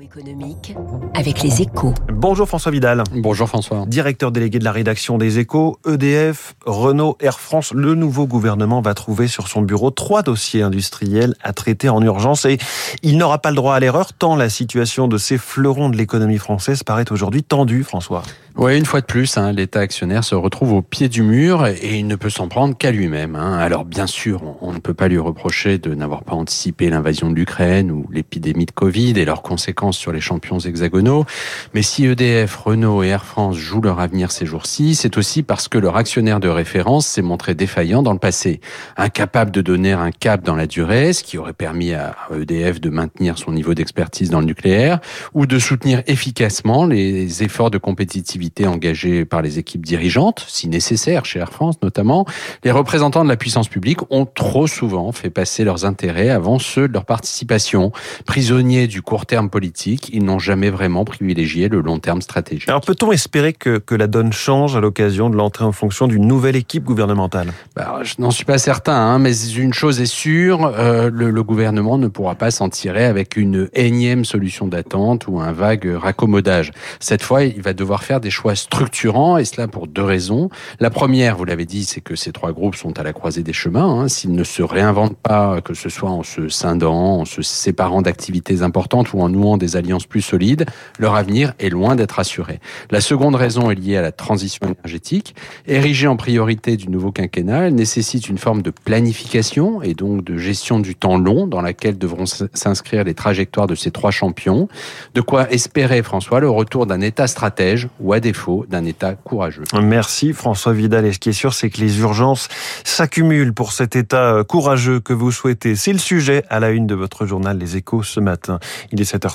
économique avec les échos. Bonjour François Vidal. Bonjour François. Directeur délégué de la rédaction des échos, EDF, Renault, Air France, le nouveau gouvernement va trouver sur son bureau trois dossiers industriels à traiter en urgence et il n'aura pas le droit à l'erreur tant la situation de ces fleurons de l'économie française paraît aujourd'hui tendue, François. Oui, une fois de plus, hein, l'État actionnaire se retrouve au pied du mur et il ne peut s'en prendre qu'à lui-même. Hein. Alors bien sûr, on, on, ne peut pas lui reprocher de n'avoir pas anticipé l'invasion de l'Ukraine ou l'épidémie de Covid et leurs conséquences sur les champions hexagonaux. Mais si EDF, Renault et Air France jouent leur avenir ces jours-ci, c'est aussi parce que leur actionnaire de référence s'est montré défaillant dans le passé, incapable de donner un cap dans la durée, ce qui aurait permis à EDF de maintenir son niveau d'expertise dans le nucléaire, ou de soutenir efficacement les efforts de compétitivité engagés par les équipes dirigeantes, si nécessaire chez Air France notamment, les représentants de la puissance publique ont trop souvent fait passer leurs intérêts avant ceux de leur participation. Prisonniers du court terme politique, ils n'ont jamais vraiment privilégié le long terme stratégique. Alors peut-on espérer que, que la donne change à l'occasion de l'entrée en fonction d'une nouvelle équipe gouvernementale? Bah, Je n'en suis pas certain, hein, mais une chose est sûre, euh, le, le gouvernement ne pourra pas s'en tirer avec une énième solution d'attente ou un vague raccommodage. Cette fois, il va devoir faire des choix structurants, et cela pour deux raisons. La première, vous l'avez dit, c'est que ces trois groupes sont à la croisée des chemins. Hein. S'ils ne se réinventent pas, que ce soit en se scindant, en se séparant d'activités importantes ou en nouant des alliances plus solides, leur avenir est loin d'être assuré. La seconde raison est liée à la transition énergétique. Érigée en priorité du nouveau quinquennat, elle nécessite une forme de planification et donc de gestion du temps long dans laquelle devront s'inscrire les trajectoires de ces trois champions. De quoi espérer, François, le retour d'un État stratège ou à défaut d'un État courageux. Merci François Vidal. Et ce qui est sûr, c'est que les urgences s'accumulent pour cet État euh, courageux que vous souhaitez. C'est le sujet à la une de votre journal Les Échos ce matin. Il est